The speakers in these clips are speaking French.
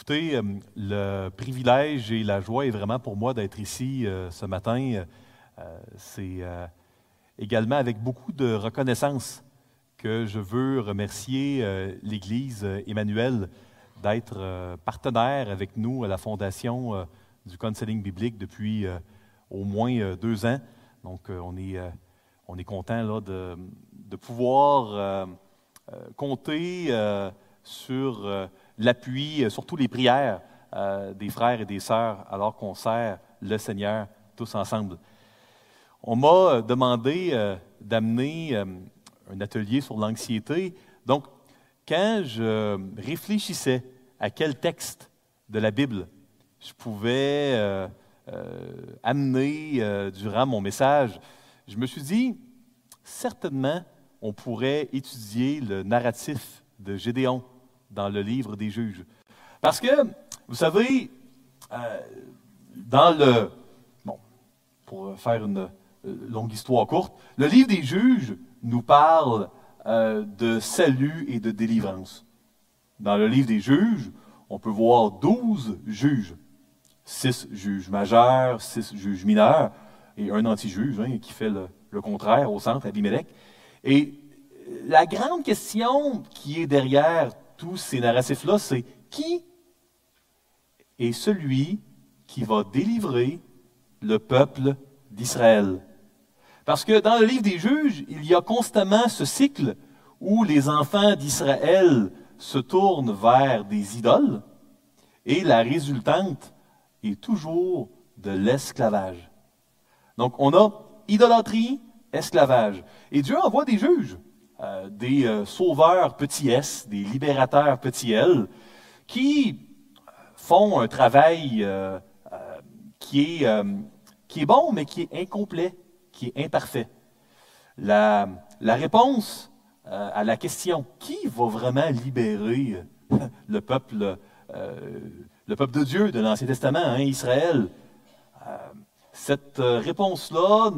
Écoutez, euh, le privilège et la joie est vraiment pour moi d'être ici euh, ce matin. Euh, c'est également avec beaucoup de reconnaissance que je veux remercier l'Église Emmanuel d'être partenaire avec nous à la fondation du counseling biblique depuis au moins deux ans. Donc, on est, on est content là, de, de pouvoir compter sur l'appui, euh, surtout les prières euh, des frères et des sœurs alors qu'on sert le Seigneur tous ensemble. On m'a euh, demandé d'amener un atelier sur l'anxiété. Donc, quand je réfléchissais à quel texte de la Bible je pouvais amener durant mon message, je me suis dit, certainement, on pourrait étudier le narratif de Gédéon dans le livre des juges. Parce que, vous savez, euh, dans le... Bon, pour faire une euh, longue histoire courte, le livre des juges nous parle euh, de salut et de délivrance. Dans le livre des juges, on peut voir douze juges, six juges majeurs, six juges mineurs et un anti-juge hein, qui fait le, le, contraire au centre, Abimelech. Et la grande question qui est derrière tous ces narratifs-là, c'est qui est celui qui va délivrer le peuple d'Israël. Parce que dans le livre des juges, il y a constamment ce cycle où les enfants d'Israël se tournent vers des idoles et la résultante est toujours de l'esclavage. Donc on a idolâtrie, esclavage. Et Dieu envoie des juges. Euh, des euh, sauveurs petit s, des libérateurs petit l, qui font un travail euh, qui, est, bon, mais qui est incomplet, qui est imparfait. La, réponse à la question qui va vraiment libérer le peuple, le peuple de Dieu de l'Ancien Testament, hein, Israël, cette réponse-là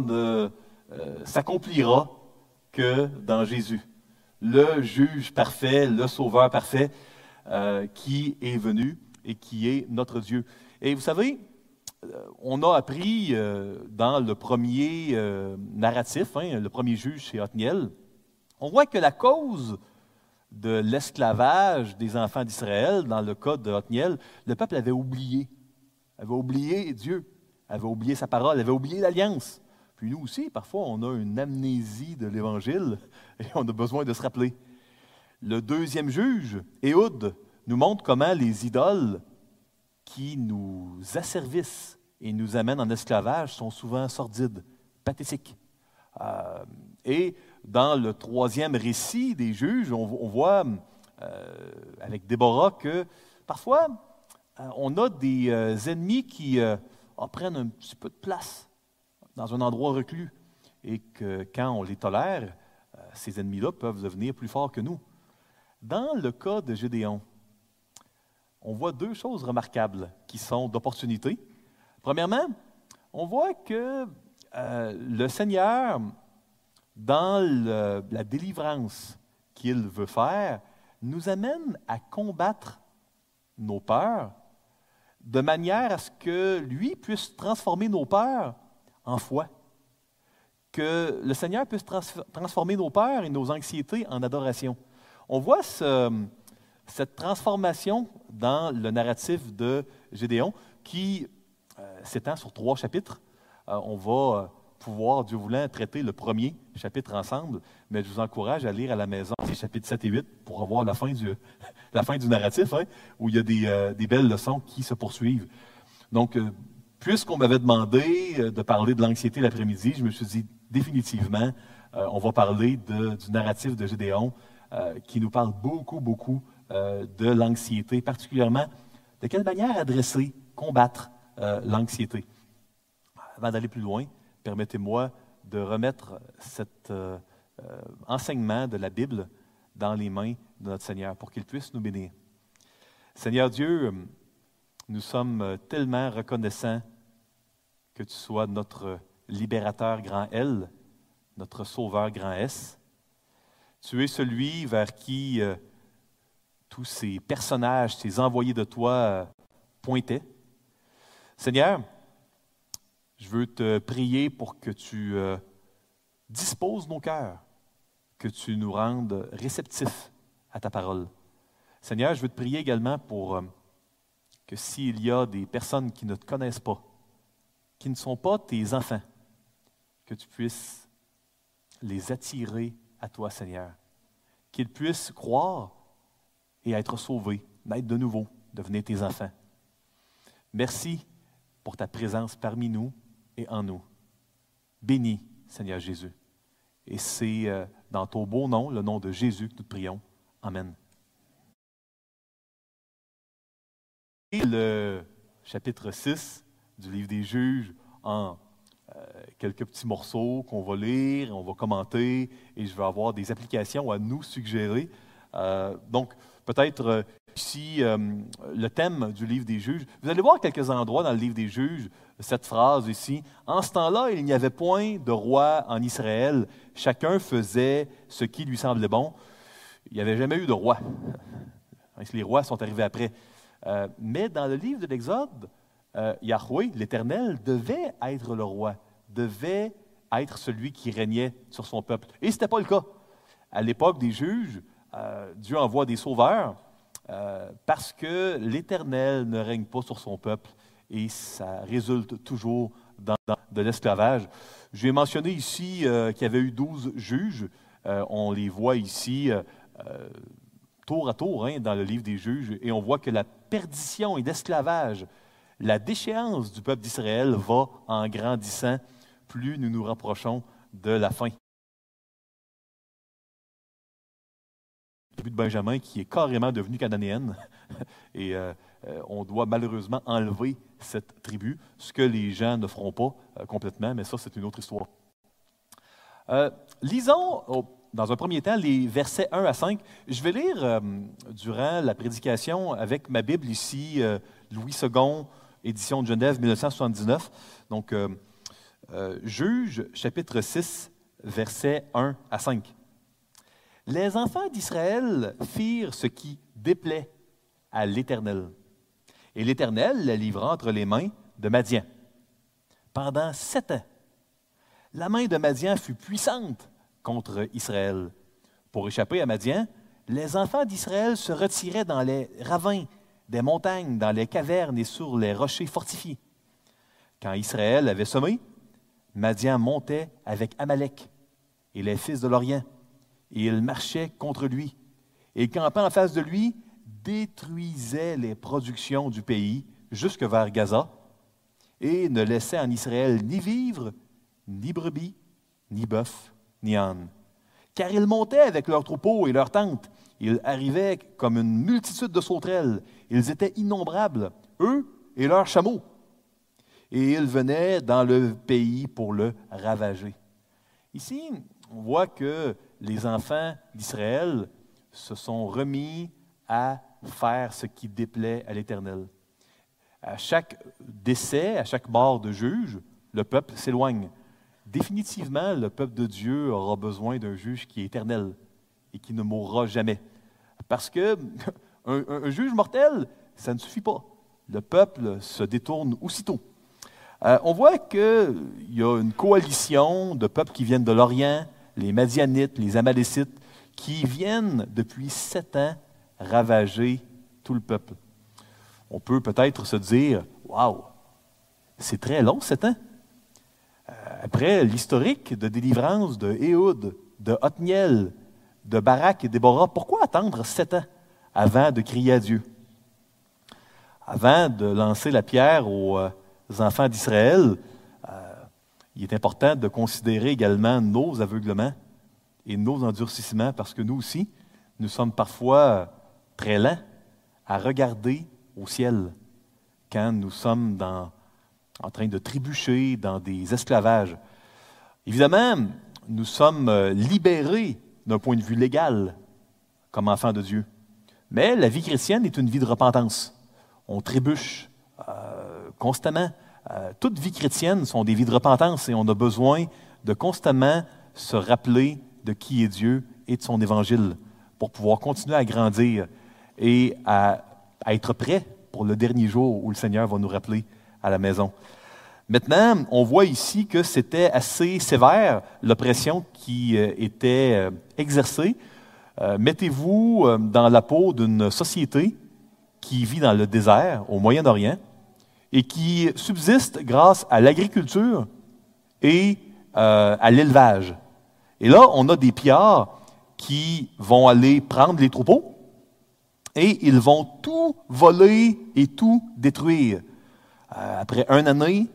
s'accomplira que dans Jésus, le juge parfait, le sauveur parfait euh, qui est venu et qui est notre Dieu. Et vous savez, euh, on a appris euh, dans le premier narratif, hein, le premier juge chez Othniel, on voit que la cause de l'esclavage des enfants d'Israël, dans le cas de Othniel, le peuple avait oublié, avait oublié Dieu, avait oublié sa parole, avait oublié l'alliance. Puis nous aussi, parfois, on a une amnésie de l'Évangile et on a besoin de se rappeler. Le deuxième juge, Éhoud, nous montre comment les idoles qui nous asservissent et nous amènent en esclavage sont souvent sordides, pathétiques. Euh, et dans le troisième récit des juges, on, voit euh, avec Déborah que parfois euh, on a des ennemis qui prennent un petit peu de place dans un endroit reclus et que quand on les tolère, euh, ces ennemis-là peuvent devenir plus forts que nous. Dans le cas de Gédéon, on voit deux choses remarquables qui sont d'opportunité. Premièrement, on voit que euh, le Seigneur, dans la délivrance qu'il veut faire, nous amène à combattre nos peurs de manière à ce que lui puisse transformer nos peurs en foi. Que le Seigneur puisse transformer nos peurs et nos anxiétés en adoration. On voit cette transformation dans le narratif de Gédéon qui euh, s'étend sur trois chapitres. Euh, on va euh, pouvoir, Dieu voulant, traiter le premier chapitre ensemble, mais je vous encourage à lire à la maison les chapitres 7 et 8 pour avoir la fin du, la fin du narratif, hein, où il y a des, des, belles leçons qui se poursuivent. Donc, puisqu'on m'avait demandé euh, de parler de l'anxiété l'après-midi, je me suis dit définitivement, euh, on va parler du narratif de Gédéon euh, qui nous parle beaucoup, beaucoup de l'anxiété, particulièrement de quelle manière adresser, combattre l'anxiété. Avant d'aller plus loin, permettez-moi de remettre cet enseignement de la Bible dans les mains de notre Seigneur pour qu'il puisse nous bénir. Seigneur Dieu, nous sommes tellement reconnaissants que tu sois notre libérateur grand L, notre sauveur grand S. Tu es celui vers qui euh, tous ces personnages, ces envoyés de toi euh, pointaient. Seigneur, je veux te prier pour que tu euh, disposes nos cœurs, que tu nous rendes réceptifs à ta parole. Seigneur, je veux te prier également pour que s'il y a des personnes qui ne te connaissent pas, qui ne sont pas tes enfants, que tu puisses les attirer à toi, Seigneur. Qu'ils puissent croire et être sauvés, naître de nouveau, devenir tes enfants. Merci pour ta présence parmi nous et en nous. Bénis, Seigneur Jésus. Et c'est euh, dans ton beau nom, le nom de Jésus, que nous te prions. Amen. Le chapitre 6 du livre des juges en euh, quelques petits morceaux qu'on va lire, on va commenter, et je vais avoir des applications à nous suggérer. Euh, donc, peut-être ici, le thème du livre des juges. Vous allez voir quelques endroits dans le livre des juges cette phrase ici. En ce temps-là, il n'y avait point de roi en Israël. Chacun faisait ce qui lui semblait bon. Il n'y avait jamais eu de roi. Les rois sont arrivés après. Euh, mais dans le livre de l'Exode, euh, Yahweh, l'Éternel, devait être le roi, devait être celui qui régnait sur son peuple. Et ce n'était pas le cas. À l'époque des juges, euh, Dieu envoie des sauveurs parce que l'Éternel ne règne pas sur son peuple et ça résulte toujours dans, de l'esclavage. J'ai mentionné ici euh, qu'il y avait eu douze juges. Euh, on les voit ici euh, tour à tour hein, dans le livre des juges, et on voit que la perdition et l'esclavage, la déchéance du peuple d'Israël va en grandissant plus nous nous rapprochons de la fin. De Benjamin qui est carrément devenu cananéenne. Et on doit malheureusement enlever cette tribu, ce que les gens ne feront pas euh, complètement, mais ça, c'est une autre histoire. Euh, lisons dans un premier temps les versets 1 à 5. Je vais lire euh, durant la prédication avec ma Bible ici, Louis II, édition de Genève 1979. Donc, Juge, chapitre 6, versets 1 à 5. Les enfants d'Israël firent ce qui déplaît à l'Éternel et l'Éternel la livra entre les mains de Madian. Pendant sept ans, la main de Madian fut puissante contre Israël. Pour échapper à Madian, les enfants d'Israël se retiraient dans les ravins des montagnes, dans les cavernes et sur les rochers fortifiés. Quand Israël avait sommé, Madian montait avec Amalek et les fils de l'Orient, et il marchait contre lui. Et campant en face de lui, détruisait les productions du pays jusque vers Gaza et ne laissait en Israël ni vivre, ni brebis, ni bœuf, ni âne. Car ils montaient avec leurs troupeaux et leurs tentes. Ils arrivaient comme une multitude de sauterelles. Ils étaient innombrables, eux et leurs chameaux. Et ils venaient dans le pays pour le ravager. Ici, on voit que les enfants d'Israël se sont remis à faire ce qui déplaît à l'Éternel. À chaque décès, à chaque mort de juge, le peuple s'éloigne. Définitivement, le peuple de Dieu aura besoin d'un juge qui est éternel et qui ne mourra jamais. Parce que un, juge mortel, ça ne suffit pas. Le peuple se détourne aussitôt. Euh, on voit qu'il y a une coalition de peuples qui viennent de l'Orient, les Madianites, les Amalécites, qui viennent depuis sept ans ravager tout le peuple. On peut peut-être se dire Waouh, c'est très long, sept ans. Euh, après l'historique de délivrance de Éhoud, de Othniel, de Barak et Déborah, pourquoi attendre sept ans? Avant de crier à Dieu? Avant de lancer la pierre aux euh, enfants d'Israël, euh, il est important de considérer également nos aveuglements et nos endurcissements, parce que nous aussi, nous sommes parfois très lent à regarder au ciel quand nous sommes en train de trébucher dans des esclavages. Évidemment, nous sommes euh, libérés d'un point de vue légal comme enfants de Dieu. Mais la vie chrétienne est une vie de repentance. On trébuche euh, constamment. Euh, toute vie chrétienne sont des vies de repentance et on a besoin de constamment se rappeler de qui est Dieu et de son évangile pour pouvoir continuer à grandir et à, à être prêt pour le dernier jour où le Seigneur va nous rappeler à la maison. Maintenant, on voit ici que c'était assez sévère l'oppression qui euh, était euh, exercée. Euh, mettez-vous dans la peau d'une société qui vit dans le désert au Moyen-Orient et qui subsiste grâce à l'agriculture et à l'élevage. Et là, on a des pillards qui vont aller prendre les troupeaux et ils vont tout voler et tout détruire. après un année,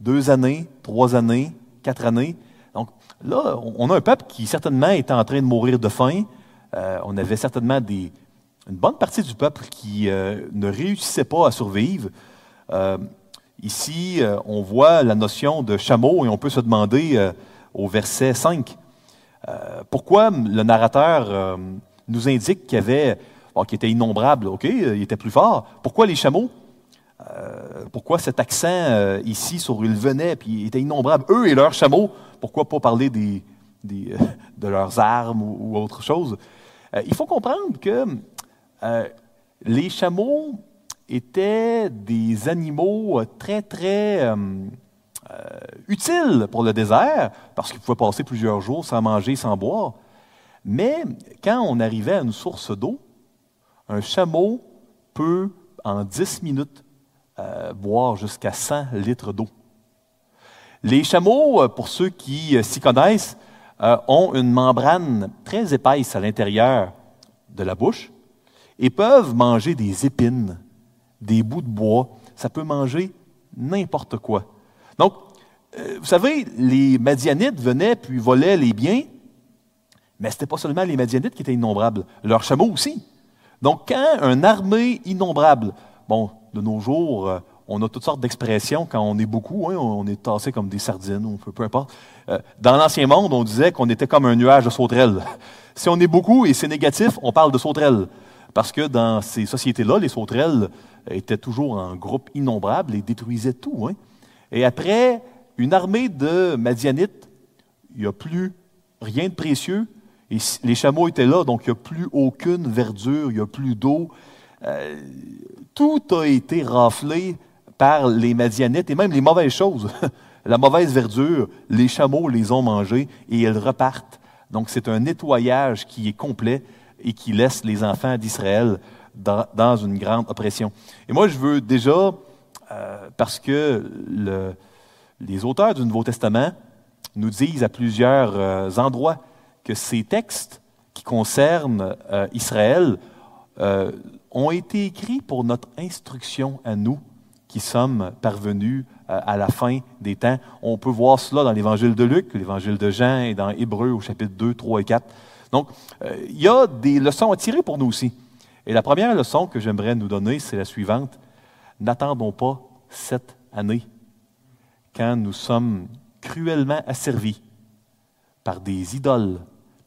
deux années, trois années, quatre années. Donc là, on a un peuple qui certainement était en train de mourir de faim. Euh, on avait certainement une bonne partie du peuple qui euh, ne réussissait pas à survivre. Euh, ici, on voit la notion de chameau et on peut se demander au verset 5, pourquoi le narrateur nous indique qu'il y avait, qu'il était innombrable, OK, il était plus fort. Pourquoi les chameaux? Pourquoi cet accent ici sur ils venaient, puis ils étaient innombrables, eux et leurs chameaux, pourquoi pas parler des, de leurs armes ou, autre chose? Il faut comprendre que les chameaux étaient des animaux très, très utiles pour le désert, parce qu'ils pouvaient passer plusieurs jours sans manger, sans boire. Mais quand on arrivait à une source d'eau, un chameau peut, en 10 minutes, euh, boire jusqu'à 100 litres d'eau. Les chameaux, euh, pour ceux qui euh, s'y connaissent, ont une membrane très épaisse à l'intérieur de la bouche et peuvent manger des épines, des bouts de bois. Ça peut manger n'importe quoi. Donc, vous savez, les Madianites venaient puis volaient les biens, mais ce n'était pas seulement les Madianites qui étaient innombrables, leurs chameaux aussi. Donc, quand une armée innombrable, bon, de nos jours, euh, on a toutes sortes d'expressions quand on est beaucoup, hein, on est tassé comme des sardines, ou peu importe. Euh, dans l'ancien monde, on disait qu'on était comme un nuage de sauterelles. Si on est beaucoup et c'est négatif, on parle de sauterelles. Parce que dans ces sociétés-là, les sauterelles étaient toujours en groupe innombrable et détruisaient tout. Hein. Et après une armée de Madianites, il n'y a plus rien de précieux. Les chameaux étaient là, donc il n'y a plus aucune verdure, il n'y a plus d'eau. Euh, tout a été raflé par les Madianites et même les mauvaises choses. La mauvaise verdure, les chameaux les ont mangés et ils repartent. Donc c'est un nettoyage qui est complet et qui laisse les enfants d'Israël dans, une grande oppression. Et moi, je veux déjà, euh, parce que les auteurs du Nouveau Testament nous disent à plusieurs euh, endroits que ces textes qui concernent euh, Israël ont été écrits pour notre instruction à nous qui sommes parvenus euh, à la fin des temps. On peut voir cela dans l'évangile de Luc, l'évangile de Jean et dans Hébreu au chapitre 2, 3 et 4. Donc, euh, il y a des leçons à tirer pour nous aussi. Et la première leçon que j'aimerais nous donner, c'est la suivante. N'attendons pas cette année quand nous sommes cruellement asservis par des idoles,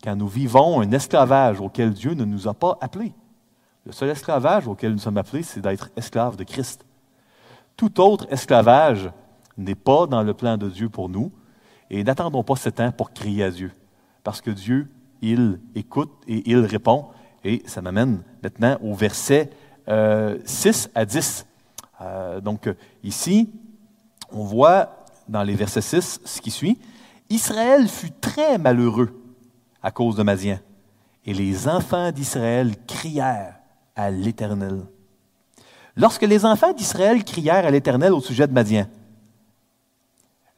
quand nous vivons un esclavage auquel Dieu ne nous a pas appelés. Le seul esclavage auquel nous sommes appelés, c'est d'être esclaves de Christ. Tout autre esclavage n'est pas dans le plan de Dieu pour nous. Et n'attendons pas ce temps pour crier à Dieu. Parce que Dieu, il écoute et il répond. Et ça m'amène maintenant au verset 6 euh, à 10. Euh, donc ici, on voit dans les versets 6 ce qui suit. Israël fut très malheureux à cause de Madian. Et les enfants d'Israël crièrent à l'Éternel. Lorsque les enfants d'Israël crièrent à l'Éternel au sujet de Madian,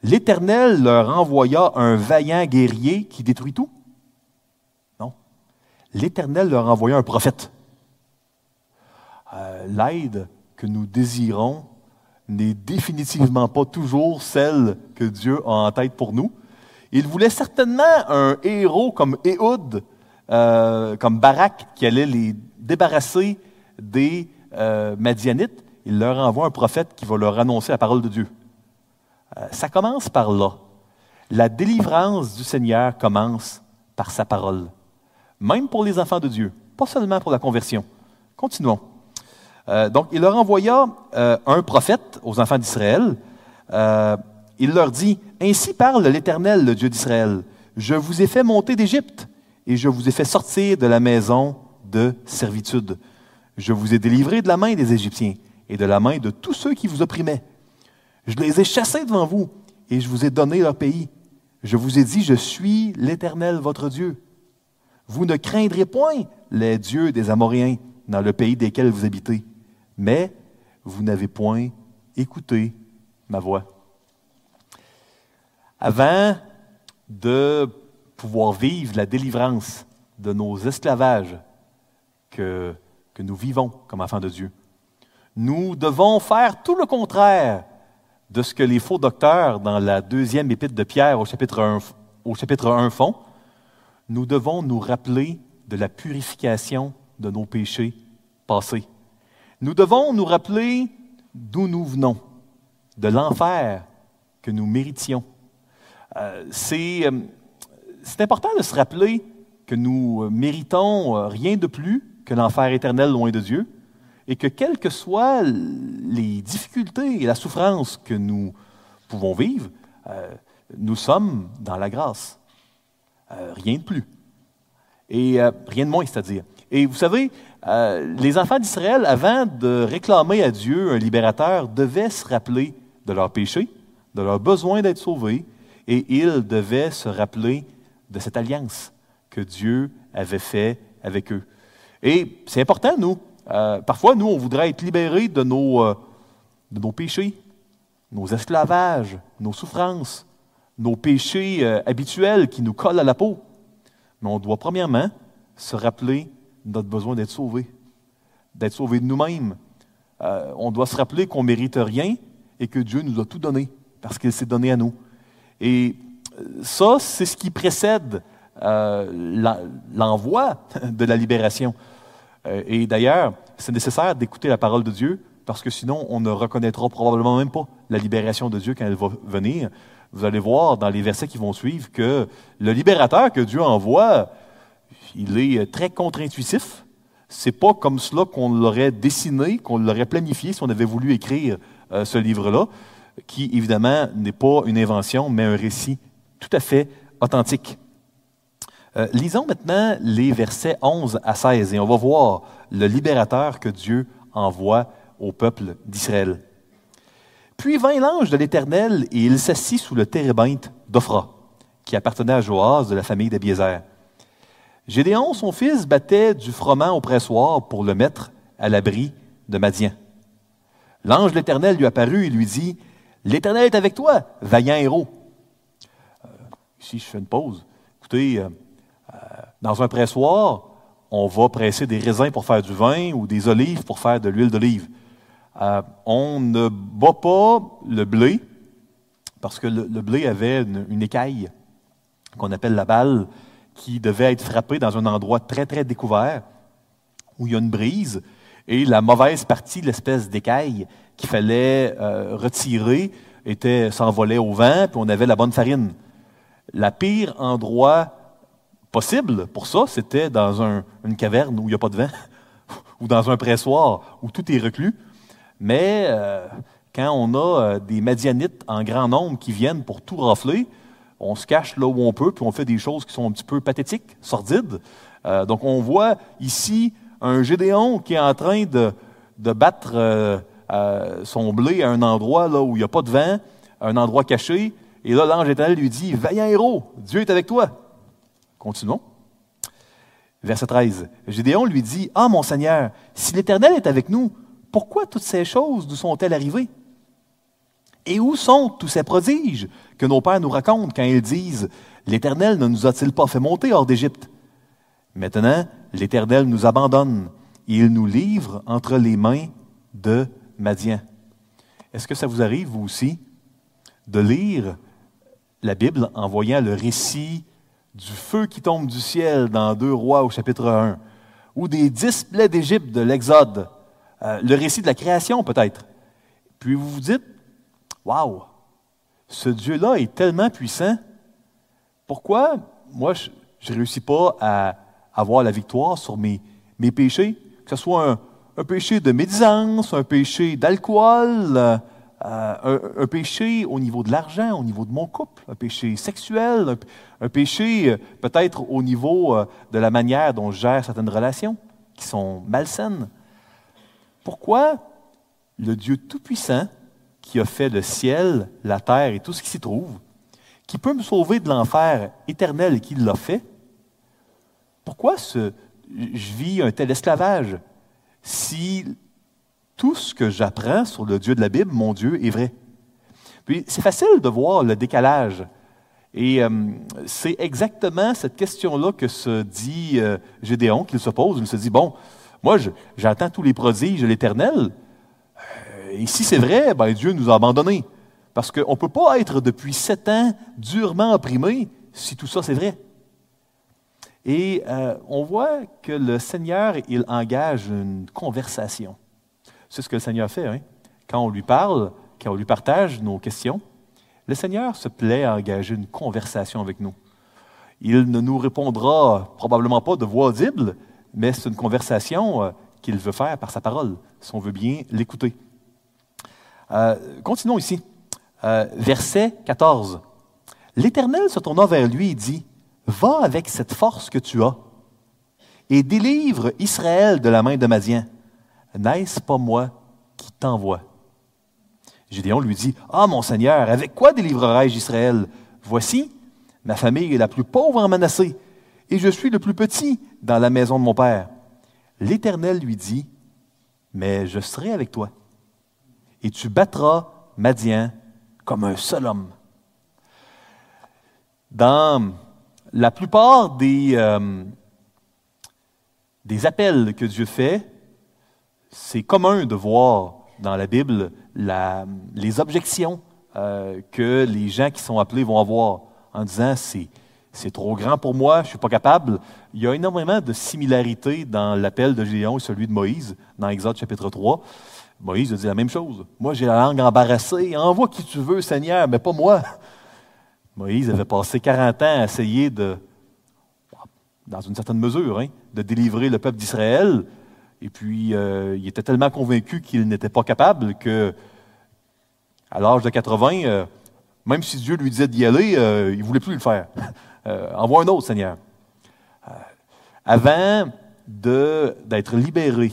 l'Éternel leur envoya un vaillant guerrier qui détruit tout? Non. L'Éternel leur envoya un prophète. Euh, l'aide que nous désirons n'est définitivement pas toujours celle que Dieu a en tête pour nous. Il voulait certainement un héros comme Éhoud, euh, comme Barak, qui allait les débarrasser des euh, Madianites, il leur envoie un prophète qui va leur annoncer la parole de Dieu. Euh, ça commence par là. La délivrance du Seigneur commence par sa parole. Même pour les enfants de Dieu, pas seulement pour la conversion. Continuons. Euh, donc, il leur envoya un prophète aux enfants d'Israël. il leur dit, Ainsi parle l'Éternel, le Dieu d'Israël. Je vous ai fait monter d'Égypte et je vous ai fait sortir de la maison de servitude. Je vous ai délivré de la main des Égyptiens et de la main de tous ceux qui vous opprimaient. Je les ai chassés devant vous et je vous ai donné leur pays. Je vous ai dit, je suis l'Éternel votre Dieu. Vous ne craindrez point les dieux des Amoréens dans le pays desquels vous habitez, mais vous n'avez point écouté ma voix. Avant de pouvoir vivre la délivrance de nos esclavages que, que nous vivons comme enfants de Dieu, nous devons faire tout le contraire de ce que les faux docteurs dans la deuxième épître de Pierre au chapitre 1, au chapitre 1 font. Nous devons nous rappeler de la purification de nos péchés passés. Nous devons nous rappeler d'où nous venons, de l'enfer que nous méritions. Euh, c'est, euh, c'est important de se rappeler que nous méritons euh, rien de plus que l'enfer éternel loin de Dieu, et que quelles que soient les difficultés et la souffrance que nous pouvons vivre, euh, nous sommes dans la grâce. Euh, rien de plus. Et euh, rien de moins, c'est-à-dire. Et vous savez, les enfants d'Israël, avant de réclamer à Dieu un libérateur, devaient se rappeler de leurs péchés, de leur besoin d'être sauvés, et ils devaient se rappeler de cette alliance que Dieu avait faite avec eux. Et c'est important, nous, euh, parfois, nous, on voudrait être libérés de nos, euh, de nos péchés, nos esclavages, nos souffrances, nos péchés euh, habituels qui nous collent à la peau. Mais on doit premièrement se rappeler notre besoin d'être sauvé, d'être sauvé de nous-mêmes. on doit se rappeler qu'on ne mérite rien et que Dieu nous a tout donné parce qu'il s'est donné à nous. Et ça, c'est ce qui précède l'envoi de la libération. Euh, et d'ailleurs, c'est nécessaire d'écouter la parole de Dieu parce que sinon, on ne reconnaîtra probablement même pas la libération de Dieu quand elle va venir. Vous allez voir dans les versets qui vont suivre que le libérateur que Dieu envoie, il est très contre-intuitif. C'est pas comme cela qu'on l'aurait dessiné, qu'on l'aurait planifié si on avait voulu écrire euh, ce livre-là, qui évidemment n'est pas une invention, mais un récit tout à fait authentique. Euh, lisons maintenant les versets 11 à 16 et on va voir le libérateur que Dieu envoie au peuple d'Israël. Puis vint l'ange de l'Éternel et il s'assit sous le térébinthe d'Ophra, qui appartenait à Joas de la famille d'Abiézer. Gédéon, son fils, battait du froment au pressoir pour le mettre à l'abri de Madian. L'ange de l'Éternel lui apparut et lui dit L'Éternel est avec toi, vaillant héros. Euh, ici, je fais une pause. Écoutez, euh, dans un pressoir, on va presser des raisins pour faire du vin ou des olives pour faire de l'huile d'olive. Euh, on ne bat pas le blé parce que le, blé avait une, écaille qu'on appelle la balle qui devait être frappée dans un endroit très, très découvert où il y a une brise et la mauvaise partie, l'espèce d'écaille qu'il fallait euh, retirer, était, s'envolait au vent, puis on avait la bonne farine. La pire endroit possible pour ça, c'était dans une caverne où il n'y a pas de vent, ou dans un pressoir où tout est reclus. Mais euh, quand on a euh, des Madianites en grand nombre qui viennent pour tout rafler, on se cache là où on peut, puis on fait des choses qui sont un petit peu pathétiques, sordides. Euh, donc on voit ici un Gédéon qui est en train de, battre son blé à un endroit là où il n'y a pas de vent, un endroit caché. Et là, l'ange éternel lui dit, Vaillant héros, Dieu est avec toi. Continuons. Verset 13. Gédéon lui dit, Ah mon Seigneur, si l'Éternel est avec nous, pourquoi toutes ces choses nous sont-elles arrivées? Et où sont tous ces prodiges que nos pères nous racontent quand ils disent, L'Éternel ne nous a-t-il pas fait monter hors d'Égypte? Maintenant, l'Éternel nous abandonne et il nous livre entre les mains de Madian. Est-ce que ça vous arrive, vous aussi, de lire la Bible en voyant le récit du feu qui tombe du ciel dans Deux Rois au chapitre 1, ou des dix plaies d'Égypte de l'Exode, euh, le récit de la création peut-être. Puis vous vous dites, waouh, ce Dieu-là est tellement puissant. Pourquoi moi je ne réussis pas à avoir la victoire sur mes, péchés, que ce soit un, un péché de médisance, un péché d'alcool, euh, un, péché au niveau de l'argent, au niveau de mon couple, un péché sexuel, un, péché euh, peut-être au niveau euh, de la manière dont je gère certaines relations qui sont malsaines. pourquoi le Dieu Tout-Puissant, qui a fait le ciel, la terre et tout ce qui s'y trouve, qui peut me sauver de l'enfer éternel et qui l'a fait, pourquoi je vis un tel esclavage si tout ce que j'apprends sur le Dieu de la Bible, mon Dieu, est vrai? Puis c'est facile de voir le décalage. Et euh, c'est exactement cette question-là que se dit euh, Gédéon, qu'il se pose. Il se dit, bon, moi, j'attends tous les prodiges de l'Éternel. Euh, et si c'est vrai, ben, Dieu nous a abandonnés. Parce qu'on ne peut pas être depuis sept ans durement opprimé si tout ça c'est vrai. Et on voit que le Seigneur, il engage une conversation. C'est ce que le Seigneur fait. Hein? Quand on lui parle, quand on lui partage nos questions, le Seigneur se plaît à engager une conversation avec nous. Il ne nous répondra probablement pas de voix audible, mais c'est une conversation euh, qu'il veut faire par sa parole, si on veut bien l'écouter. Euh, continuons ici. Euh, verset 14. L'Éternel se tourna vers lui et dit, Va avec cette force que tu as et délivre Israël de la main de Madian. N'est-ce pas moi qui t'envoie? Gédéon lui dit, Ah mon Seigneur, avec quoi délivrerai-je Israël? Voici, ma famille est la plus pauvre en Manassé, et je suis le plus petit dans la maison de mon père. L'Éternel lui dit, Mais je serai avec toi, et tu battras Madian comme un seul homme. Dans la plupart des, euh, des appels que Dieu fait, c'est commun de voir dans la Bible les objections euh, que les gens qui sont appelés vont avoir en disant c'est, c'est trop grand pour moi, je ne suis pas capable. Il y a énormément de similarités dans l'appel de Gédéon et celui de Moïse dans Exode chapitre 3. Moïse a dit la même chose. Moi, j'ai la langue embarrassée. Envoie qui tu veux, Seigneur, mais pas moi. Moïse avait passé 40 ans à essayer de, dans une certaine mesure, hein, de délivrer le peuple d'Israël. Et puis, euh, il était tellement convaincu qu'il n'était pas capable que, à l'âge de 80, euh, même si Dieu lui disait d'y aller, euh, il ne voulait plus le faire. envoie un autre, Seigneur. avant d'être libéré,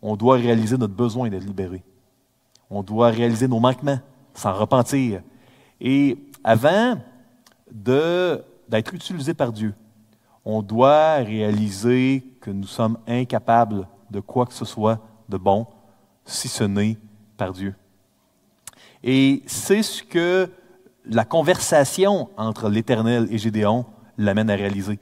on doit réaliser notre besoin d'être libéré. On doit réaliser nos manquements, s'en repentir. Et avant d'être utilisé par Dieu, on doit réaliser que nous sommes incapables de quoi que ce soit de bon, si ce n'est par Dieu. Et c'est ce que la conversation entre l'Éternel et Gédéon l'amène à réaliser.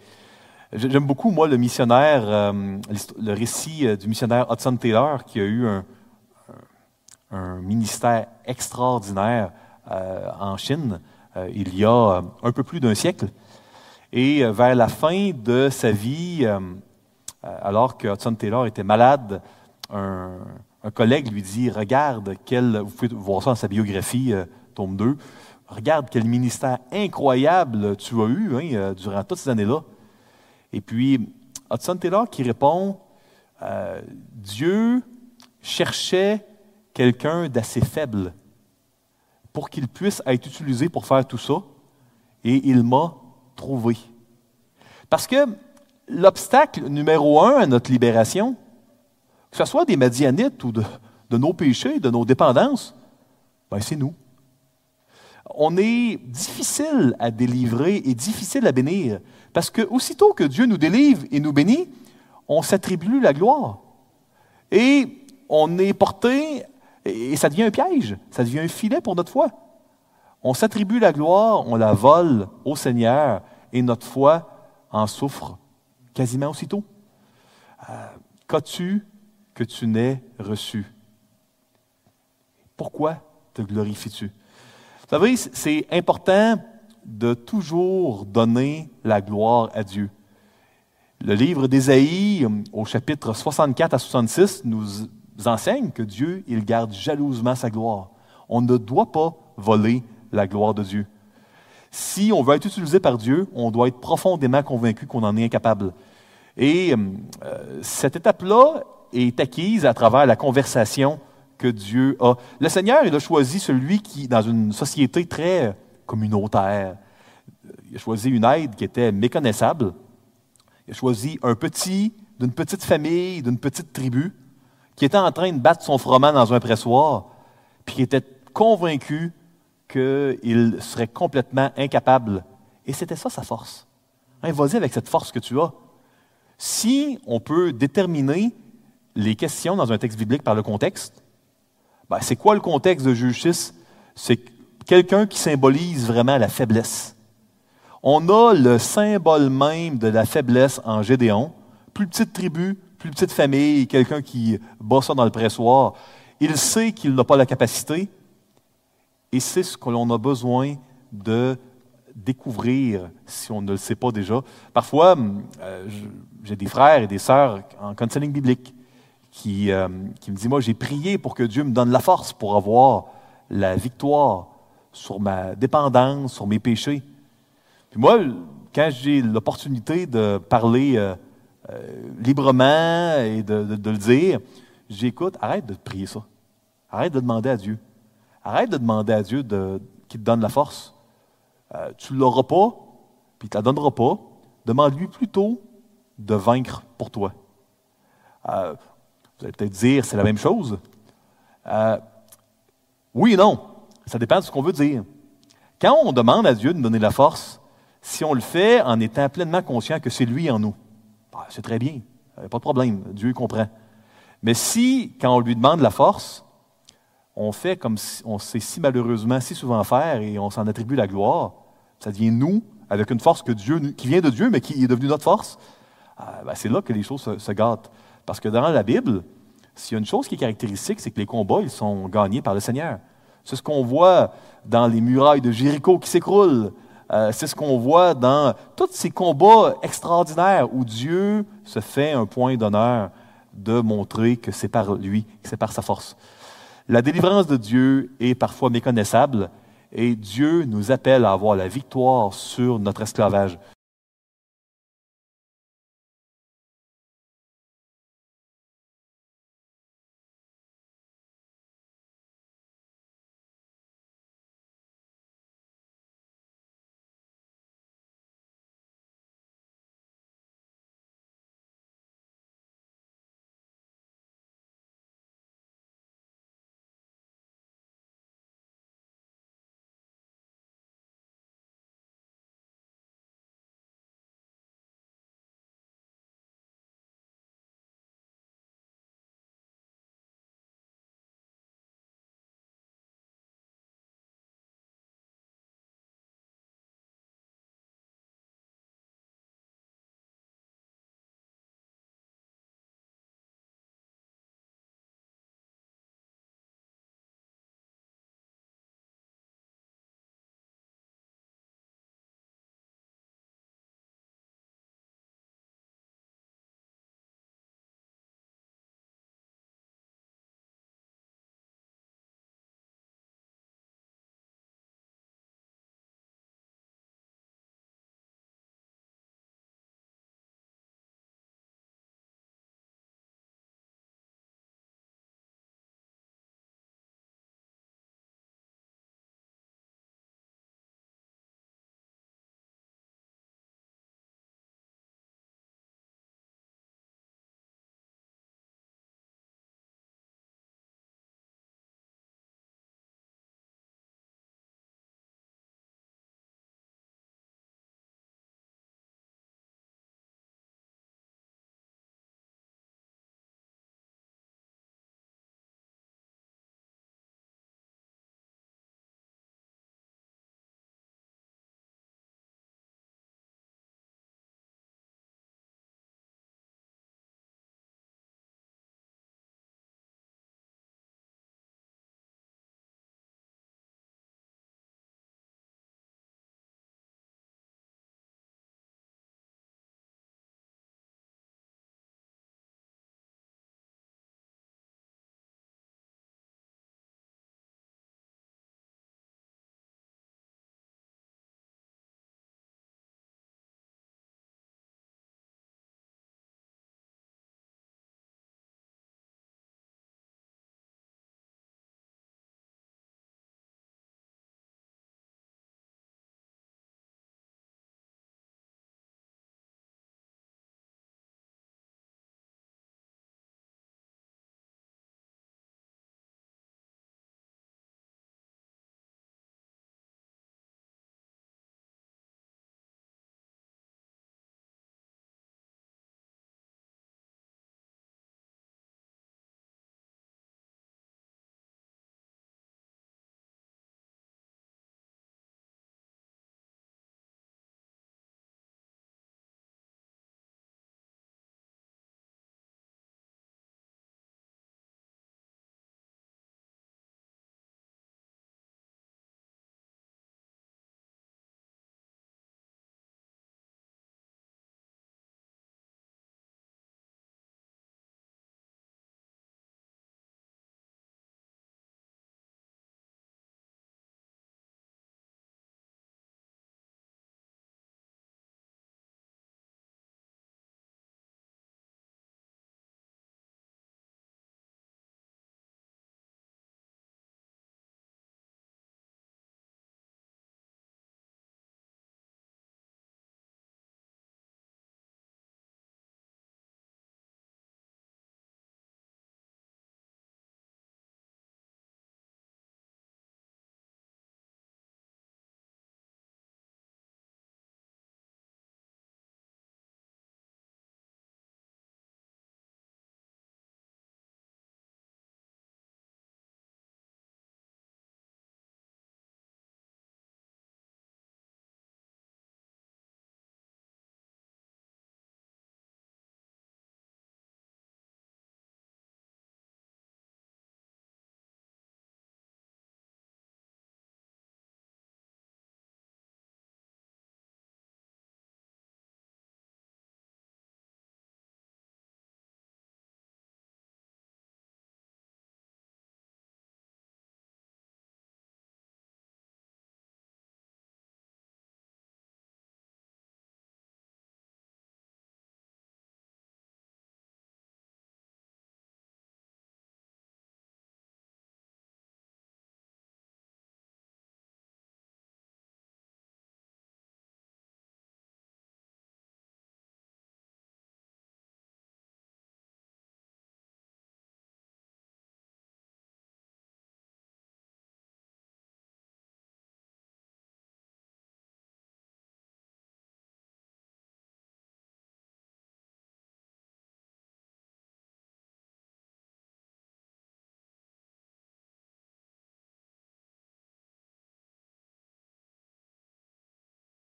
J'aime beaucoup, moi, le missionnaire, euh, le récit euh, du missionnaire Hudson Taylor, qui a eu un, ministère extraordinaire euh, en Chine il y a un peu plus d'un siècle. Et vers la fin de sa vie, alors que Hudson Taylor était malade, un, collègue lui dit Regarde, quel, vous pouvez voir ça dans sa biographie, euh, tome 2, regarde quel ministère incroyable tu as eu hein, euh, durant toutes ces années-là. Et puis, Hudson Taylor qui répond Dieu cherchait quelqu'un d'assez faible pour qu'il puisse être utilisé pour faire tout ça, et il m'a trouvé. Parce que l'obstacle numéro un à notre libération, que ce soit des Madianites ou de, nos péchés, de nos dépendances, ben c'est nous. On est difficile à délivrer et difficile à bénir. Parce que aussitôt que Dieu nous délivre et nous bénit, on s'attribue la gloire. Et on est porté, et ça devient un piège, ça devient un filet pour notre foi. On s'attribue la gloire, on la vole au Seigneur, et notre foi en souffre quasiment aussitôt. Euh, qu'as-tu que tu n'aies reçu? Pourquoi te glorifies-tu? Vous savez, c'est important de toujours donner la gloire à Dieu. Le livre d'Ésaïe, au chapitre 64 à 66, nous enseigne que Dieu, il garde jalousement sa gloire. On ne doit pas voler la gloire de Dieu. Si on veut être utilisé par Dieu, on doit être profondément convaincu qu'on en est incapable. Et euh, cette étape-là est acquise à travers la conversation que Dieu a. Le Seigneur, il a choisi celui qui, dans une société très communautaire, il a choisi une aide qui était méconnaissable. Il a choisi un petit, d'une petite famille, d'une petite tribu, qui était en train de battre son froment dans un pressoir, puis qui était convaincu qu'il serait complètement incapable. Et c'était ça sa force. Hein, Vas-y avec cette force que tu as. Si on peut déterminer les questions dans un texte biblique par le contexte, ben, c'est quoi le contexte de Juge 6? C'est quelqu'un qui symbolise vraiment la faiblesse. On a le symbole même de la faiblesse en Gédéon. Plus petite tribu, plus petite famille, quelqu'un qui bat ça dans le pressoir. Il sait qu'il n'a pas la capacité et c'est ce que l'on a besoin de découvrir si on ne le sait pas déjà. Parfois, euh, j'ai des frères et des sœurs en counseling biblique qui, euh, qui me disent, moi j'ai prié pour que Dieu me donne la force pour avoir la victoire sur ma dépendance, sur mes péchés. Puis moi, quand j'ai l'opportunité de parler euh, librement et de, de le dire, j'écoute, arrête de prier ça. Arrête de demander à Dieu. Arrête de demander à Dieu de, qu'il te donne la force. Euh, tu ne l'auras pas, puis il ne te la donnera pas. Demande-lui plutôt de vaincre pour toi. Euh, vous allez peut-être dire, c'est la même chose. Euh, oui et non. Ça dépend de ce qu'on veut dire. Quand on demande à Dieu de nous donner la force, si on le fait en étant pleinement conscient que c'est lui en nous, bah, c'est très bien. Pas de problème. Dieu comprend. Mais si, quand on lui demande la force, on fait comme on sait si malheureusement si souvent faire et on s'en attribue la gloire, ça devient nous, avec une force qui vient de Dieu, mais qui est devenue notre force, ah, ben, c'est là que les choses se, gâtent. Parce que dans la Bible, s'il y a une chose qui est caractéristique, c'est que les combats, ils sont gagnés par le Seigneur. C'est ce qu'on voit dans les murailles de Jéricho qui s'écroulent. Euh, c'est ce qu'on voit dans tous ces combats extraordinaires où Dieu se fait un point d'honneur de montrer que c'est par lui, que c'est par sa force. La délivrance de Dieu est parfois méconnaissable et Dieu nous appelle à avoir la victoire sur notre esclavage.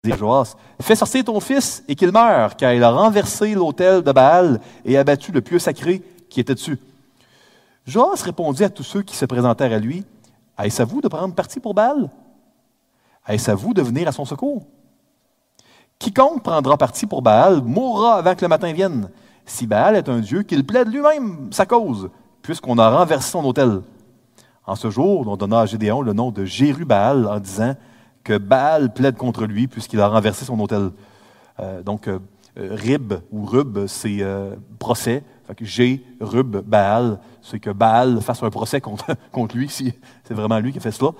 Joas, fais sortir ton fils et qu'il meure, car il a renversé l'autel de Baal et abattu le pieu sacré qui était dessus. Joas répondit à tous ceux qui se présentèrent à lui, Est-ce à vous de prendre parti pour Baal? Est-ce à vous de venir à son secours? Quiconque prendra parti pour Baal mourra avant que le matin vienne. Si Baal est un Dieu, qu'il plaide lui-même sa cause, puisqu'on a renversé son autel. En ce jour, on donna à Gédéon le nom de Jérubal en disant que Baal plaide contre lui puisqu'il a renversé son autel. Euh, donc, euh, euh, Rib ou Rub, c'est procès. G, Rub, Baal, c'est que Baal fasse un procès contre, contre lui, si c'est vraiment lui qui a fait cela.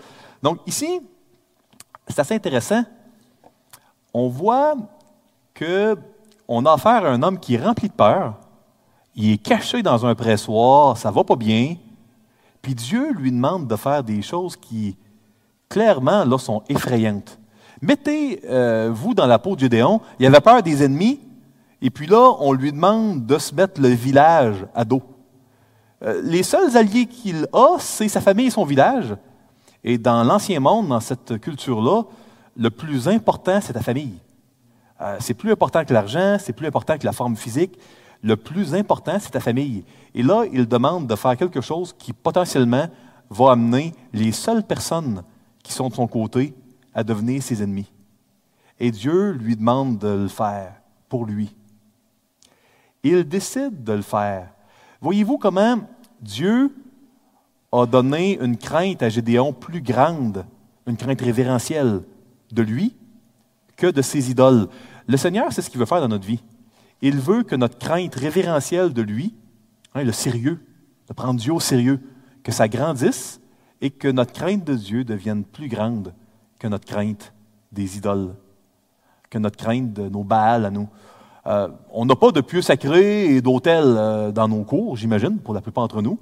Donc, ici, c'est assez intéressant. On voit qu'on a affaire à un homme qui est rempli de peur. Il est caché dans un pressoir, ça va pas bien. Puis Dieu lui demande de faire des choses qui, clairement, là, sont effrayantes. Mettez-vous euh, dans la peau de Gédéon. Il avait peur des ennemis. Et puis là, on lui demande de se mettre le village à dos. Euh, les seuls alliés qu'il a, c'est sa famille et son village. Et dans l'Ancien Monde, dans cette culture-là, le plus important, c'est ta famille. Euh, c'est plus important que l'argent, c'est plus important que la forme physique. Le plus important, c'est ta famille. Et là, il demande de faire quelque chose qui potentiellement va amener les seules personnes qui sont de son côté à devenir ses ennemis. Et Dieu lui demande de le faire pour lui. Il décide de le faire. Voyez-vous comment Dieu a donné une crainte à Gédéon plus grande, une crainte révérentielle de lui que de ses idoles. Le Seigneur, c'est ce qu'il veut faire dans notre vie. Il veut que notre crainte révérentielle de lui, hein, le sérieux, de prendre Dieu au sérieux, que ça grandisse et que notre crainte de Dieu devienne plus grande que notre crainte des idoles, que notre crainte de nos Baals à nous. Euh, on n'a pas de pieux sacrés et d'hôtels euh, dans nos cours, j'imagine, pour la plupart d'entre nous.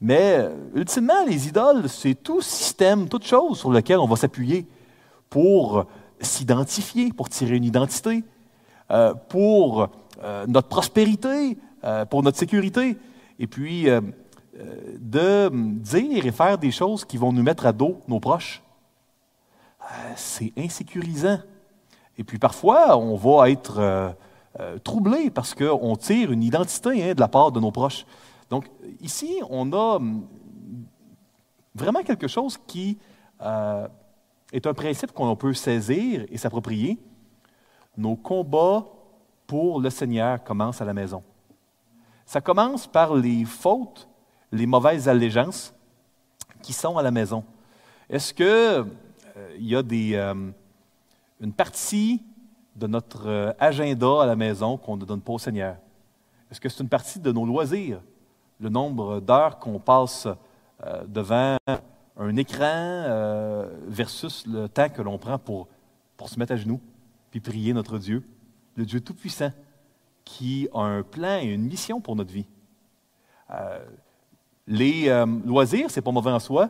Mais euh, ultimement, les idoles, c'est tout système, toute chose sur lequel on va s'appuyer pour s'identifier, pour tirer une identité, pour notre prospérité, pour notre sécurité, et puis de dire et faire des choses qui vont nous mettre à dos nos proches. c'est insécurisant. Et puis parfois, on va être troublé parce qu'on tire une identité hein, de la part de nos proches. Donc ici, on a hum, vraiment quelque chose qui est un principe qu'on peut saisir et s'approprier. Nos combats pour le Seigneur commencent à la maison. Ça commence par les fautes, les mauvaises allégeances qui sont à la maison. Est-ce qu'il euh, y a des, euh, une partie de notre euh, agenda à la maison qu'on ne donne pas au Seigneur? Est-ce que c'est une partie de nos loisirs, le nombre d'heures qu'on passe devant un écran euh, versus le temps que l'on prend pour, se mettre à genoux puis prier notre Dieu, le Dieu Tout-Puissant, qui a un plan et une mission pour notre vie. Euh, les euh, loisirs, ce n'est pas mauvais en soi,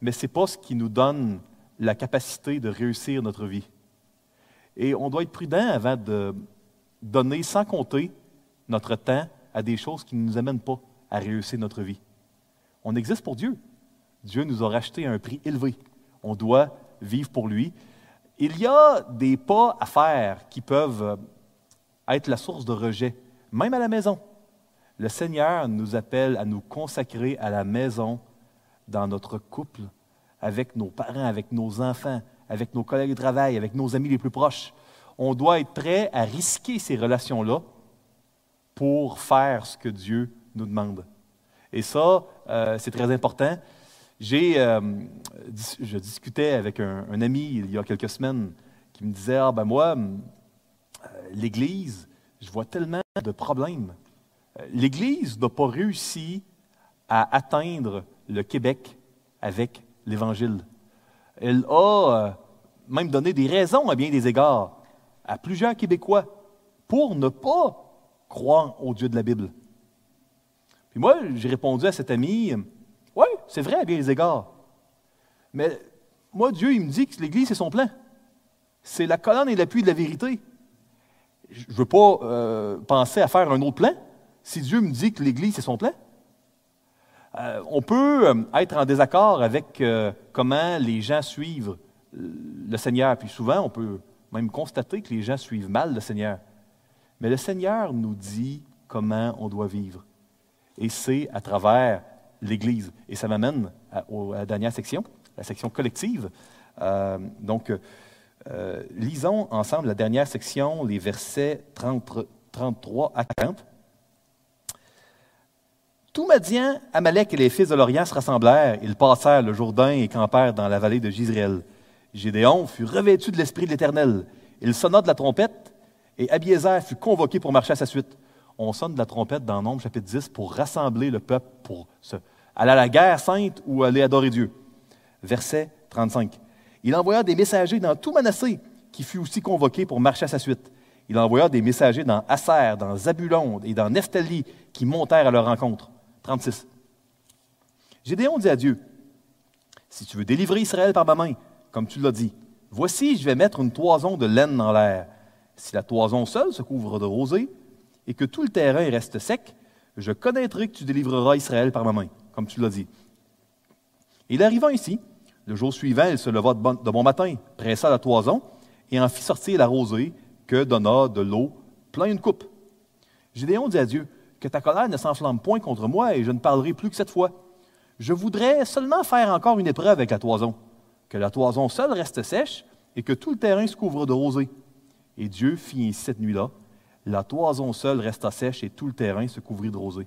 mais ce n'est pas ce qui nous donne la capacité de réussir notre vie. Et on doit être prudent avant de donner sans compter notre temps à des choses qui ne nous amènent pas à réussir notre vie. On existe pour Dieu. Dieu nous a racheté à un prix élevé. On doit vivre pour lui. Il y a des pas à faire qui peuvent euh, être la source de rejet, même à la maison. Le Seigneur nous appelle à nous consacrer à la maison, dans notre couple, avec nos parents, avec nos enfants, avec nos collègues de travail, avec nos amis les plus proches. On doit être prêt à risquer ces relations-là pour faire ce que Dieu nous demande. Et ça, euh, c'est très important. J'ai, euh, je discutais avec un, ami il y a quelques semaines qui me disait Ah, ben moi, euh, l'Église, je vois tellement de problèmes. Euh, L'Église n'a pas réussi à atteindre le Québec avec l'Évangile. Elle a même donné des raisons à bien des égards à plusieurs Québécois pour ne pas croire au Dieu de la Bible. Puis moi, j'ai répondu à cet ami oui, c'est vrai à bien des égards. Mais moi, Dieu, il me dit que l'Église, c'est son plan. C'est la colonne et l'appui de la vérité. Je ne veux pas euh, penser à faire un autre plan si Dieu me dit que l'Église, c'est son plan. Euh, on peut euh, être en désaccord avec comment les gens suivent le Seigneur. Puis souvent, on peut même constater que les gens suivent mal le Seigneur. Mais le Seigneur nous dit comment on doit vivre. Et c'est à travers l'Église. Et ça m'amène à, la dernière section, la section collective. Euh, donc, euh, lisons ensemble la dernière section, les versets 33 à 40. Tout Madian, Amalek et les fils de l'Orient se rassemblèrent. Ils passèrent le Jourdain et campèrent dans la vallée de Gisraël. Gédéon fut revêtu de l'Esprit de l'Éternel. Il sonna de la trompette et Abiézer fut convoqué pour marcher à sa suite. On sonne de la trompette dans Nombre chapitre 10 pour rassembler le peuple pour se, aller à la guerre sainte ou aller adorer Dieu. Verset 35. Il envoya des messagers dans tout Manassé, qui fut aussi convoqué pour marcher à sa suite. Il envoya des messagers dans Asser, dans Zabulon et dans Nephtali, qui montèrent à leur rencontre. 36. Gédéon dit à Dieu, Si tu veux délivrer Israël par ma main, comme tu l'as dit, voici, je vais mettre une toison de laine dans l'air. Si la toison seule se couvre de rosée et que tout le terrain reste sec, je connaîtrai que tu délivreras Israël par ma main, comme tu l'as dit. Il arriva ici. Le jour suivant, il se leva de bon, matin, pressa la toison et en fit sortir la rosée que donna de l'eau plein une coupe. Gédéon dit à Dieu Que ta colère ne s'enflamme point contre moi et je ne parlerai plus que cette fois. Je voudrais seulement faire encore une épreuve avec la toison que la toison seule reste sèche et que tout le terrain se couvre de rosée. Et Dieu fit ainsi cette nuit-là. La toison seule resta sèche et tout le terrain se couvrit de rosée.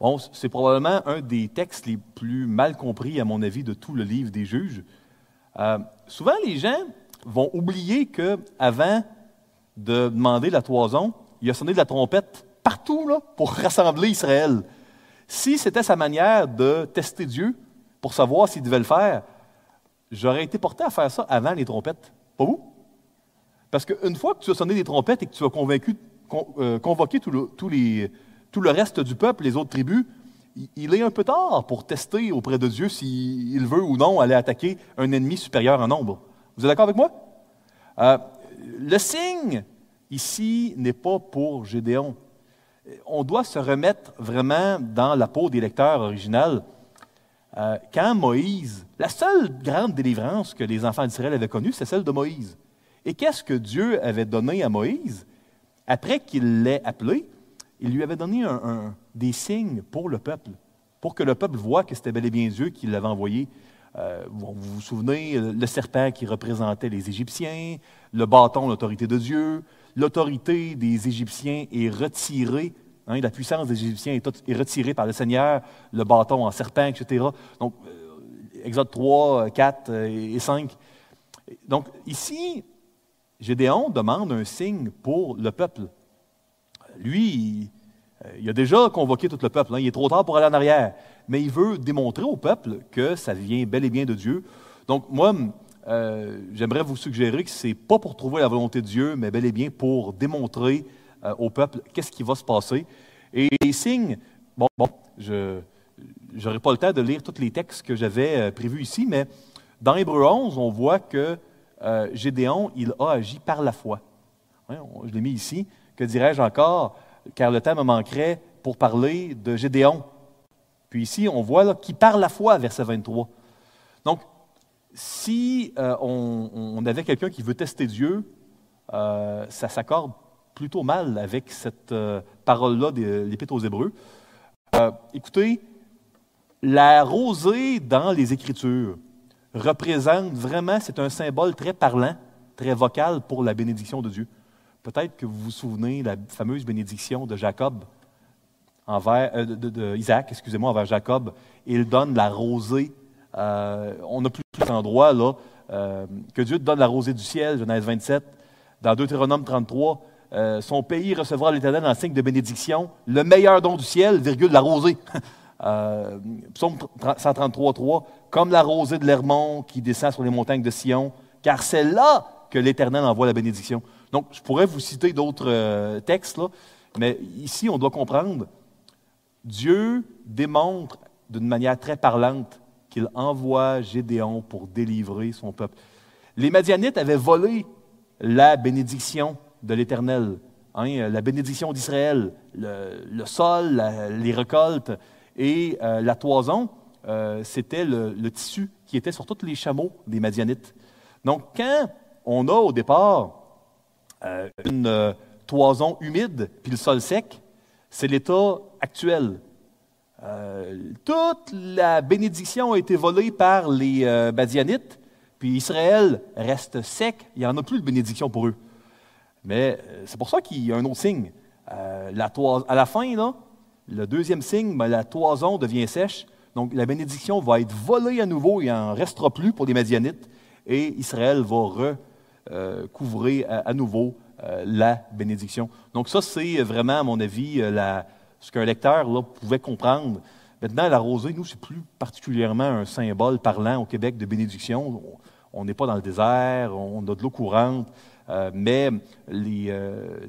Bon, c'est probablement un des textes les plus mal compris, à mon avis, de tout le livre des juges. Euh, souvent, les gens vont oublier qu'avant de demander la toison, il a sonné de la trompette partout là, pour rassembler Israël. Si c'était sa manière de tester Dieu, pour savoir s'il devait le faire, j'aurais été porté à faire ça avant les trompettes. Pas vous? Parce qu'une fois que tu as sonné des trompettes et que tu as convaincu, euh, convoqué tout le, tout le, reste du peuple, les autres tribus, il est un peu tard pour tester auprès de Dieu s'il veut ou non aller attaquer un ennemi supérieur en nombre. Vous êtes d'accord avec moi? Euh, le signe ici n'est pas pour Gédéon. On doit se remettre vraiment dans la peau des lecteurs originales. Euh, quand Moïse, la seule grande délivrance que les enfants d'Israël avaient connue, c'est celle de Moïse. Et qu'est-ce que Dieu avait donné à Moïse? Après qu'il l'ait appelé, il lui avait donné des signes pour le peuple, pour que le peuple voie que c'était bel et bien Dieu qui l'avait envoyé. Euh, vous vous souvenez, le serpent qui représentait les Égyptiens, le bâton, l'autorité de Dieu. L'autorité des Égyptiens est retirée Hein, la puissance des Égyptiens est, retirée par le Seigneur, le bâton en serpent, etc. Donc, euh, Exode 3, 4 euh, et 5. Donc, ici, Gédéon demande un signe pour le peuple. Lui, il, euh, a déjà convoqué tout le peuple. Hein. il est trop tard pour aller en arrière. Mais il veut démontrer au peuple que ça vient bel et bien de Dieu. Donc, moi, j'aimerais vous suggérer que ce n'est pas pour trouver la volonté de Dieu, mais bel et bien pour démontrer euh, au peuple qu'est-ce qui va se passer. Et les signes, bon, bon je n'aurai pas le temps de lire tous les textes que j'avais euh, prévus ici, mais dans Hébreu 11, on voit que euh, Gédéon, il a agi par la foi. je l'ai mis ici. Que dirais-je encore? Car le temps me manquerait pour parler de Gédéon. Puis ici, on voit qui par la foi, verset 23. Donc, si on, avait quelqu'un qui veut tester Dieu, ça s'accorde plutôt mal avec cette euh, parole-là de l'Épître aux Hébreux. Euh, écoutez, la rosée dans les Écritures représente vraiment, c'est un symbole très parlant, très vocal pour la bénédiction de Dieu. Peut-être que vous vous souvenez la fameuse bénédiction de Jacob envers euh, de, Isaac, excusez-moi, envers Jacob. Il donne la rosée. On n'a plus cet endroit là que Dieu donne la rosée du ciel, Genèse 27. Dans Deutéronome 33, euh, son pays recevra l'Éternel en signe de bénédiction, le meilleur don du ciel, virgule, la rosée. euh, psaume 133, 3, comme la rosée de l'Hermont qui descend sur les montagnes de Sion, car c'est là que l'Éternel envoie la bénédiction. Donc, je pourrais vous citer d'autres euh, textes, là, mais ici, on doit comprendre, Dieu démontre d'une manière très parlante qu'il envoie Gédéon pour délivrer son peuple. Les Madianites avaient volé la bénédiction de l'Éternel. Hein, la bénédiction d'Israël, le, sol, les récoltes et euh, la toison, euh, c'était le, tissu qui était sur tous les chameaux des Madianites. Donc, quand on a au départ euh, une toison humide puis le sol sec. C'est l'état actuel. Euh, toute la bénédiction a été volée par les Badianites, puis Israël reste sec. Il n'y en a plus de bénédiction pour eux. Mais c'est pour ça qu'il y a un autre signe. la à la fin, le deuxième signe, ben, la toison devient sèche. Donc la bénédiction va être volée à nouveau, il n'en restera plus pour les Madianites, et Israël va recouvrir à, nouveau euh, la bénédiction. Donc ça, c'est vraiment, à mon avis, euh, ce qu'un lecteur là, pouvait comprendre. Maintenant, la rosée, nous, c'est plus particulièrement un symbole parlant au Québec de bénédiction. On n'est pas dans le désert, on a de l'eau courante, euh, mais les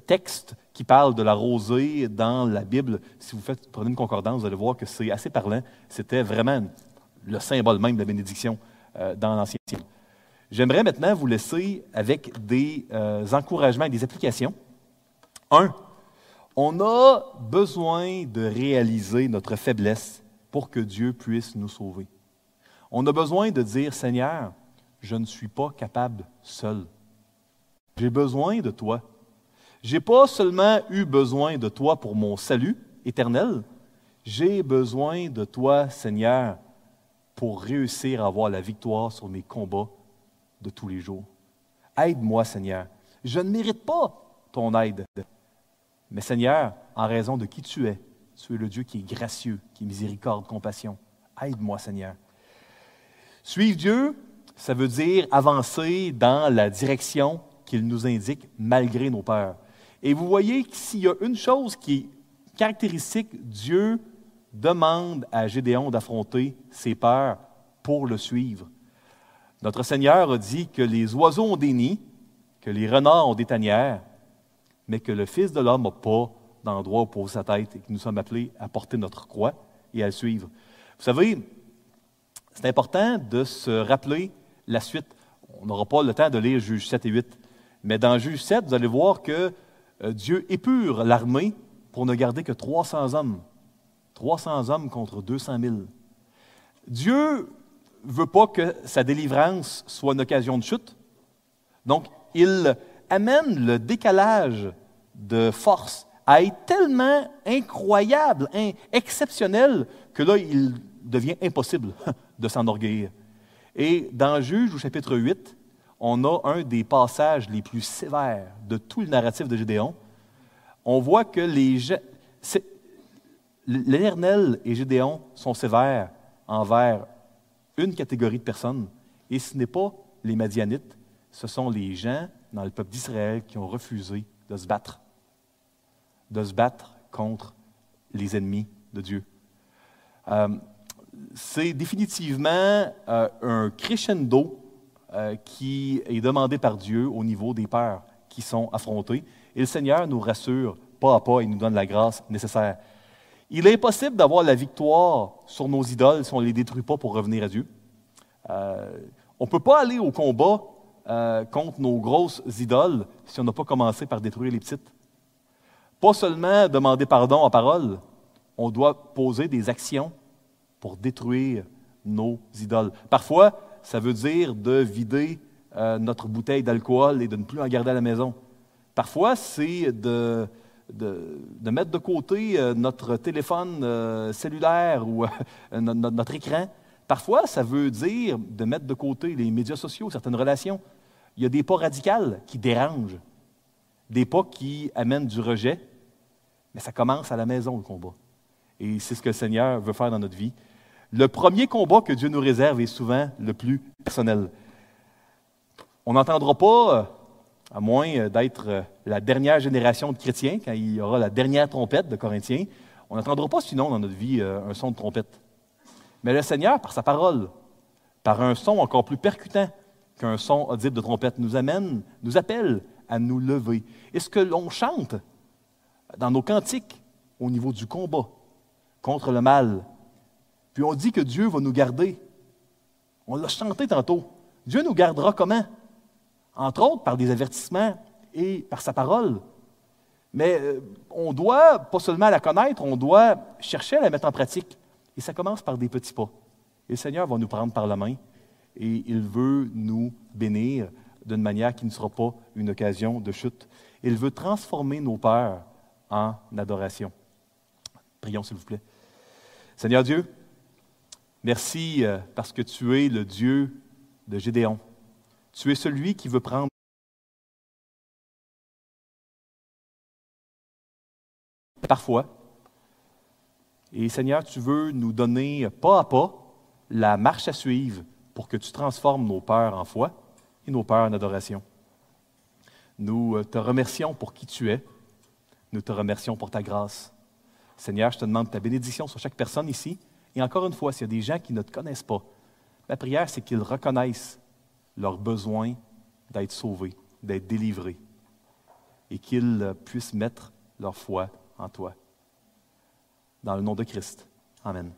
textes qui parlent de la rosée dans la Bible, si vous prenez une concordance, vous allez voir que c'est assez parlant. C'était vraiment le symbole même de la bénédiction dans l'Ancien Testament. J'aimerais maintenant vous laisser avec des euh, encouragements et des applications. Un, on a besoin de réaliser notre faiblesse pour que Dieu puisse nous sauver. On a besoin de dire, Seigneur, je ne suis pas capable seul. J'ai besoin de toi. Je n'ai pas seulement eu besoin de toi pour mon salut éternel, j'ai besoin de toi, Seigneur, pour réussir à avoir la victoire sur mes combats de tous les jours. Aide-moi, Seigneur. Je ne mérite pas ton aide. Mais Seigneur, en raison de qui tu es, tu es le Dieu qui est gracieux, qui est miséricorde, compassion. Aide-moi, Seigneur. Suivre Dieu, ça veut dire avancer dans la direction qu'il nous indique malgré nos peurs. Et vous voyez que s'il y a une chose qui est caractéristique, Dieu demande à Gédéon d'affronter ses peurs pour le suivre. Notre Seigneur a dit que les oiseaux ont des nids, que les renards ont des tanières, mais que le Fils de l'homme n'a pas d'endroit où poser sa tête et que nous sommes appelés à porter notre croix et à le suivre. Vous savez, c'est important de se rappeler la suite. On n'aura pas le temps de lire Juge 7 et 8, mais dans Juge 7, vous allez voir que euh, Dieu épure l'armée pour ne garder que 300 hommes. 300 hommes contre 200 000. Dieu veut pas que sa délivrance soit une occasion de chute. Donc, il amène le décalage de force à être tellement incroyable, exceptionnel, que là, il devient impossible de s'enorgueillir. Et dans Juge, au chapitre 8, on a un des passages les plus sévères de tout le narratif de Gédéon. On voit que les l'Éternel et Gédéon sont sévères envers une catégorie de personnes, et ce n'est pas les Madianites, ce sont les gens dans le peuple d'Israël qui ont refusé de se battre, de se battre contre les ennemis de Dieu. Euh, c'est définitivement euh, un crescendo euh, qui est demandé par Dieu au niveau des peurs qui sont affrontées. Et le Seigneur nous rassure pas à pas et nous donne la grâce nécessaire. Il est impossible d'avoir la victoire sur nos idoles si on ne les détruit pas pour revenir à Dieu. On ne peut pas aller au combat euh, contre nos grosses idoles si on n'a pas commencé par détruire les petites. Pas seulement demander pardon en parole, on doit poser des actions pour détruire nos idoles. Parfois, ça veut dire de vider euh, notre bouteille d'alcool et de ne plus en garder à la maison. Parfois, c'est de, de, mettre de côté euh, notre téléphone cellulaire ou notre, écran. Parfois, ça veut dire de mettre de côté les médias sociaux, certaines relations. Il y a des pas radicaux qui dérangent, des pas qui amènent du rejet, mais ça commence à la maison, le combat. Et c'est ce que le Seigneur veut faire dans notre vie. Le premier combat que Dieu nous réserve est souvent le plus personnel. On n'entendra pas à moins euh, d'être euh, la dernière génération de chrétiens, quand il y aura la dernière trompette de Corinthiens, on n'entendra pas sinon dans notre vie euh, un son de trompette. Mais le Seigneur, par sa parole, par un son encore plus percutant qu'un son audible de trompette, nous amène, nous appelle à nous lever. Et ce que l'on chante dans nos cantiques au niveau du combat contre le mal, puis on dit que Dieu va nous garder. On l'a chanté tantôt. Dieu nous gardera comment? entre autres par des avertissements et par sa parole. Mais euh, on doit pas seulement la connaître, on doit chercher à la mettre en pratique. Et ça commence par des petits pas. Et le Seigneur va nous prendre par la main et il veut nous bénir d'une manière qui ne sera pas une occasion de chute. Il veut transformer nos peurs en adoration. Prions, s'il vous plaît. Seigneur Dieu, merci euh, parce que tu es le Dieu de Gédéon. Tu es celui qui veut prendre parfois. Et Seigneur, tu veux nous donner pas à pas la marche à suivre pour que tu transformes nos peurs en foi et nos peurs en adoration. Nous euh, te remercions pour qui tu es. Nous te remercions pour ta grâce. Seigneur, je te demande ta bénédiction sur chaque personne ici. Et encore une fois, s'il y a des gens qui ne te connaissent pas, ma prière, c'est qu'ils reconnaissent leur besoin d'être sauvés, d'être délivrés, et qu'ils euh, puissent mettre leur foi en toi. Dans le nom de Christ. Amen.